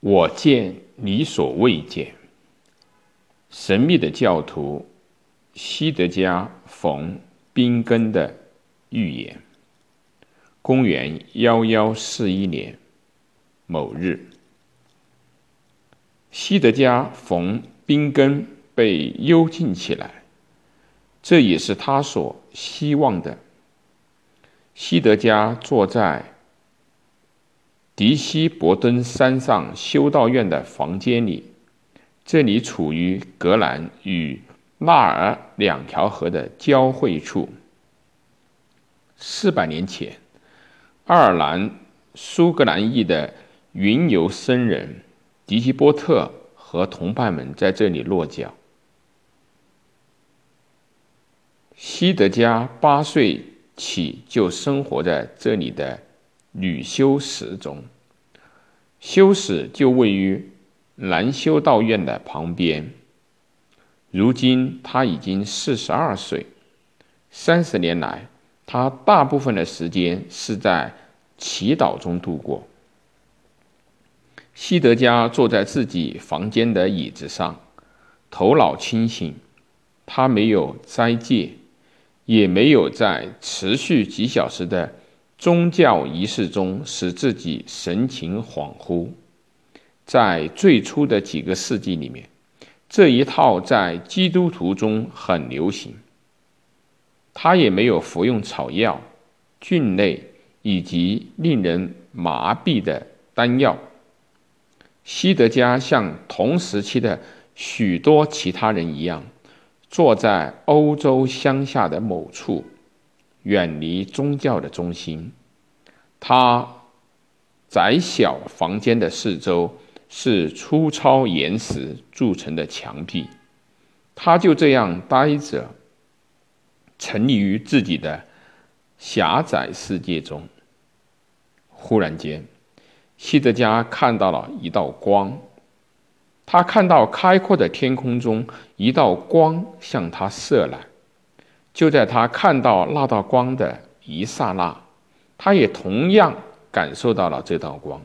我见你所未见。神秘的教徒西德加·冯·宾根的预言。公元幺幺四一年某日，西德加·冯·宾根被幽禁起来，这也是他所希望的。西德加坐在迪西伯敦山上修道院的房间里。这里处于格兰与纳尔两条河的交汇处。四百年前，爱尔兰苏格兰裔的云游僧人迪基波特和同伴们在这里落脚。西德加八岁起就生活在这里的女修史中，修史就位于。兰修道院的旁边。如今他已经四十二岁，三十年来，他大部分的时间是在祈祷中度过。西德加坐在自己房间的椅子上，头脑清醒。他没有斋戒，也没有在持续几小时的宗教仪式中使自己神情恍惚。在最初的几个世纪里面，这一套在基督徒中很流行。他也没有服用草药、菌类以及令人麻痹的丹药。西德加像同时期的许多其他人一样，坐在欧洲乡下的某处，远离宗教的中心。他窄小房间的四周。是粗糙岩石铸成的墙壁，他就这样呆着，沉溺于自己的狭窄世界中。忽然间，西德加看到了一道光，他看到开阔的天空中一道光向他射来。就在他看到那道光的一刹那，他也同样感受到了这道光。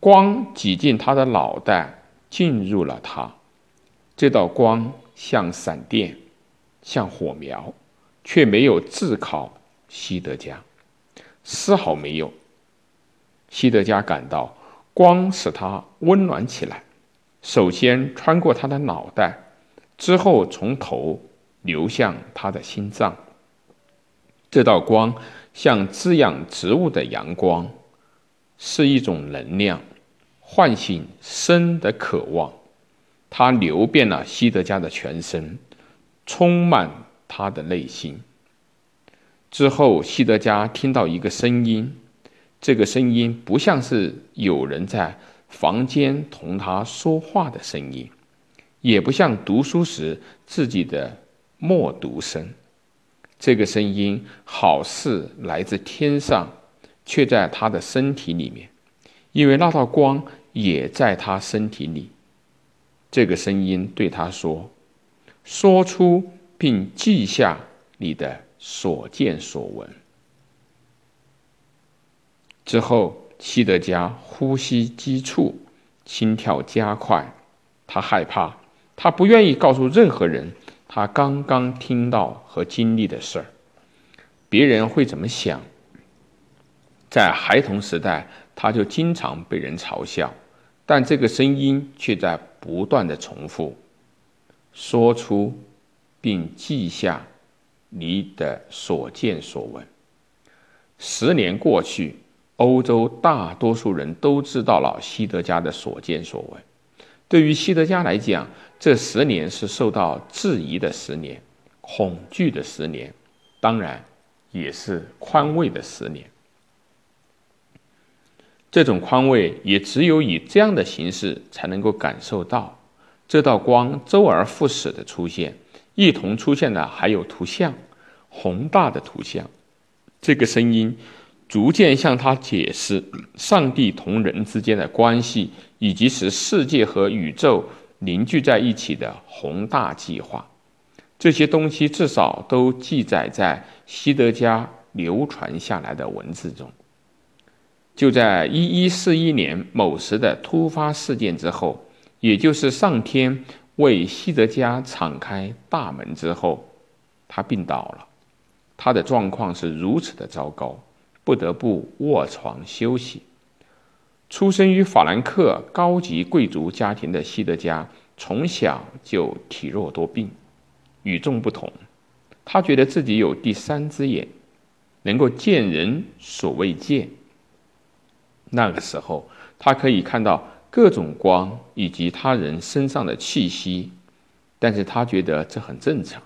光挤进他的脑袋，进入了他。这道光像闪电，像火苗，却没有炙烤西德加，丝毫没有。西德加感到光使他温暖起来，首先穿过他的脑袋，之后从头流向他的心脏。这道光像滋养植物的阳光，是一种能量。唤醒生的渴望，它流遍了西德加的全身，充满他的内心。之后，西德加听到一个声音，这个声音不像是有人在房间同他说话的声音，也不像读书时自己的默读声。这个声音好似来自天上，却在他的身体里面。因为那道光也在他身体里，这个声音对他说：“说出并记下你的所见所闻。”之后，西德加呼吸急促，心跳加快，他害怕，他不愿意告诉任何人他刚刚听到和经历的事儿，别人会怎么想？在孩童时代。他就经常被人嘲笑，但这个声音却在不断的重复：“说出，并记下你的所见所闻。”十年过去，欧洲大多数人都知道了西德加的所见所闻。对于西德加来讲，这十年是受到质疑的十年，恐惧的十年，当然也是宽慰的十年。这种宽慰也只有以这样的形式才能够感受到，这道光周而复始的出现，一同出现的还有图像，宏大的图像。这个声音逐渐向他解释上帝同人之间的关系，以及使世界和宇宙凝聚在一起的宏大计划。这些东西至少都记载在西德加流传下来的文字中。就在一一四一年某时的突发事件之后，也就是上天为西德加敞开大门之后，他病倒了。他的状况是如此的糟糕，不得不卧床休息。出生于法兰克高级贵族家庭的西德加，从小就体弱多病。与众不同，他觉得自己有第三只眼，能够见人所未见。那个时候，他可以看到各种光以及他人身上的气息，但是他觉得这很正常。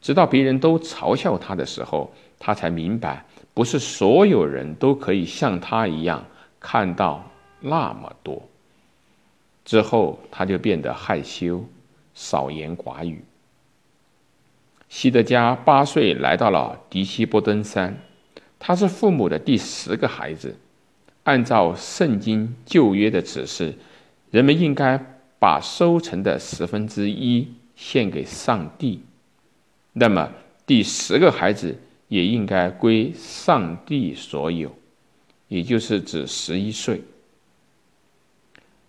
直到别人都嘲笑他的时候，他才明白，不是所有人都可以像他一样看到那么多。之后，他就变得害羞，少言寡语。西德加八岁来到了迪西波登山，他是父母的第十个孩子。按照圣经旧约的指示，人们应该把收成的十分之一献给上帝。那么，第十个孩子也应该归上帝所有，也就是指十一岁。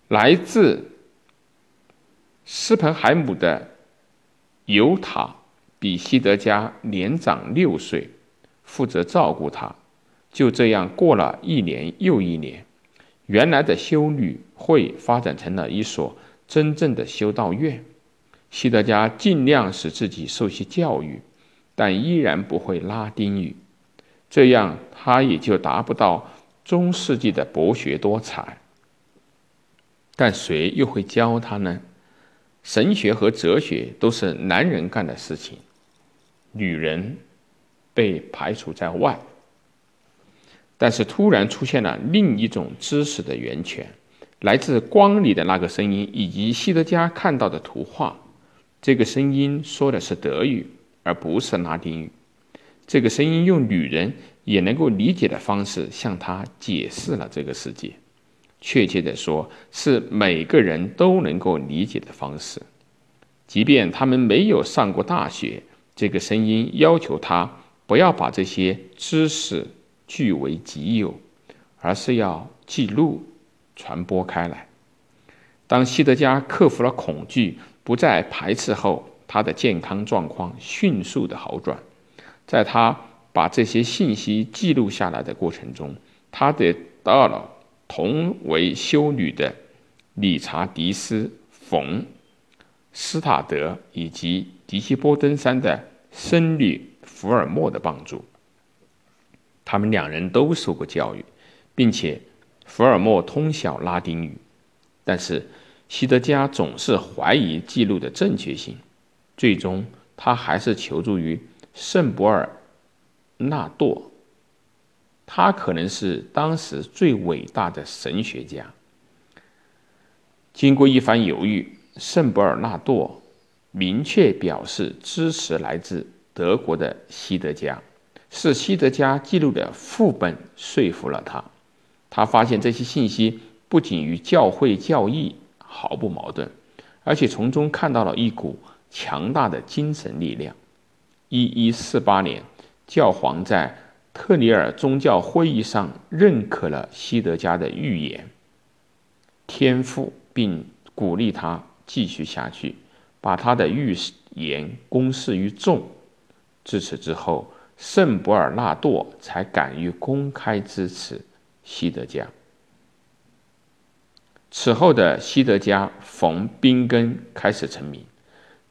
来自斯彭海姆的尤塔比西德加年长六岁，负责照顾他。就这样过了一年又一年，原来的修女会发展成了一所真正的修道院。西德加尽量使自己受些教育，但依然不会拉丁语，这样他也就达不到中世纪的博学多才。但谁又会教他呢？神学和哲学都是男人干的事情，女人被排除在外。但是突然出现了另一种知识的源泉，来自光里的那个声音，以及西德加看到的图画。这个声音说的是德语，而不是拉丁语。这个声音用女人也能够理解的方式向他解释了这个世界。确切的说，是每个人都能够理解的方式，即便他们没有上过大学。这个声音要求他不要把这些知识。据为己有，而是要记录、传播开来。当西德加克服了恐惧，不再排斥后，他的健康状况迅速的好转。在他把这些信息记录下来的过程中，他得到了同为修女的理查迪斯·冯·斯塔德以及迪西波登山的僧侣福尔莫的帮助。他们两人都受过教育，并且福尔莫通晓拉丁语，但是西德加总是怀疑记录的正确性。最终，他还是求助于圣博尔纳多，他可能是当时最伟大的神学家。经过一番犹豫，圣博尔纳多明确表示支持来自德国的西德加。是西德加记录的副本说服了他。他发现这些信息不仅与教会教义毫不矛盾，而且从中看到了一股强大的精神力量。一一四八年，教皇在特里尔宗教会议上认可了西德加的预言天赋，并鼓励他继续下去，把他的预言公示于众。自此之后。圣博尔纳多才敢于公开支持西德加。此后的西德加冯宾根开始成名，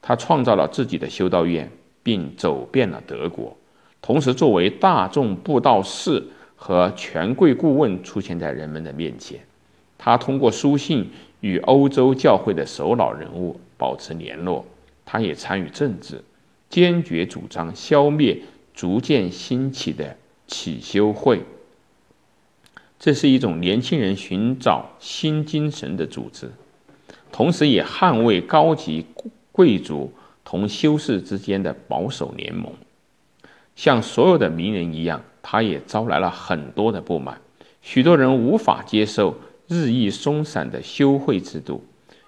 他创造了自己的修道院，并走遍了德国，同时作为大众布道士和权贵顾问出现在人们的面前。他通过书信与欧洲教会的首脑人物保持联络，他也参与政治，坚决主张消灭。逐渐兴起的起修会，这是一种年轻人寻找新精神的组织，同时也捍卫高级贵族同修士之间的保守联盟。像所有的名人一样，他也招来了很多的不满。许多人无法接受日益松散的修会制度。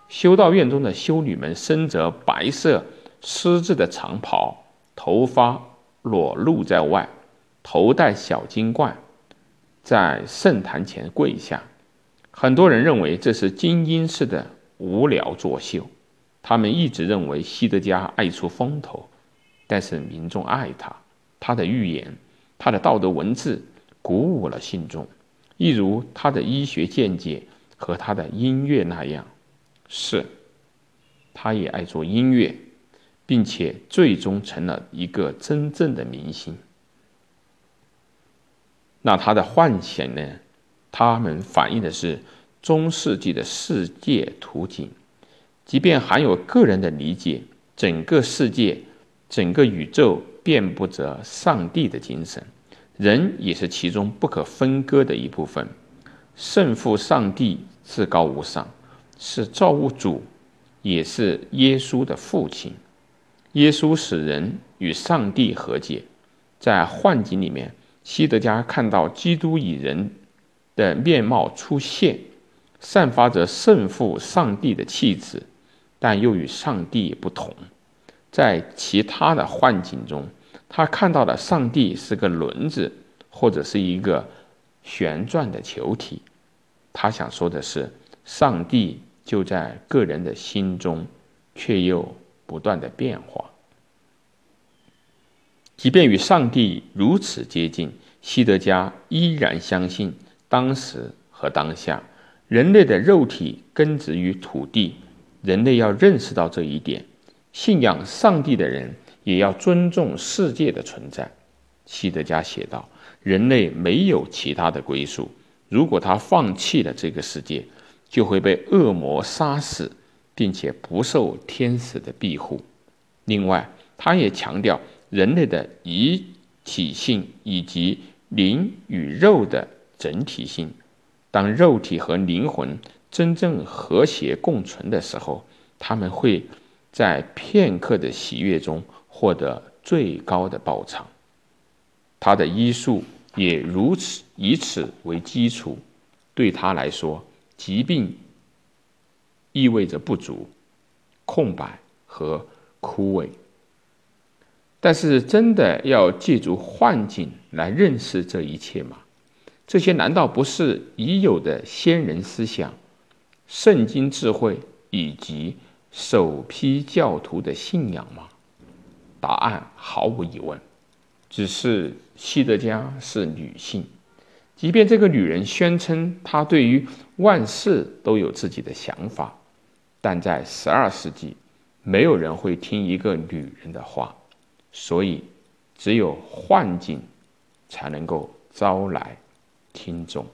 修道院中的修女们身着白色丝质的长袍，头发。裸露在外，头戴小金冠，在圣坛前跪下。很多人认为这是精英式的无聊作秀，他们一直认为西德加爱出风头，但是民众爱他，他的预言，他的道德文字鼓舞了信众，一如他的医学见解和他的音乐那样。是，他也爱做音乐，并且最终成了一个真正的明星。那他的幻想呢？他们反映的是中世纪的世界图景，即便含有个人的理解，整个世界、整个宇宙遍布着上帝的精神，人也是其中不可分割的一部分。圣父上帝至高无上，是造物主，也是耶稣的父亲。耶稣使人与上帝和解，在幻境里面，西德加看到基督以人。的面貌出现，散发着圣父上帝的气质，但又与上帝不同。在其他的幻境中，他看到的上帝是个轮子，或者是一个旋转的球体。他想说的是，上帝就在个人的心中，却又不断的变化。即便与上帝如此接近，西德加依然相信。当时和当下，人类的肉体根植于土地，人类要认识到这一点。信仰上帝的人也要尊重世界的存在。西德加写道：“人类没有其他的归宿，如果他放弃了这个世界，就会被恶魔杀死，并且不受天使的庇护。”另外，他也强调人类的一体性以及灵与肉的。整体性，当肉体和灵魂真正和谐共存的时候，他们会在片刻的喜悦中获得最高的报偿。他的医术也如此，以此为基础。对他来说，疾病意味着不足、空白和枯萎。但是，真的要借助幻境来认识这一切吗？这些难道不是已有的先人思想、圣经智慧以及首批教徒的信仰吗？答案毫无疑问。只是西德加是女性，即便这个女人宣称她对于万事都有自己的想法，但在十二世纪，没有人会听一个女人的话，所以只有幻境才能够招来。听众。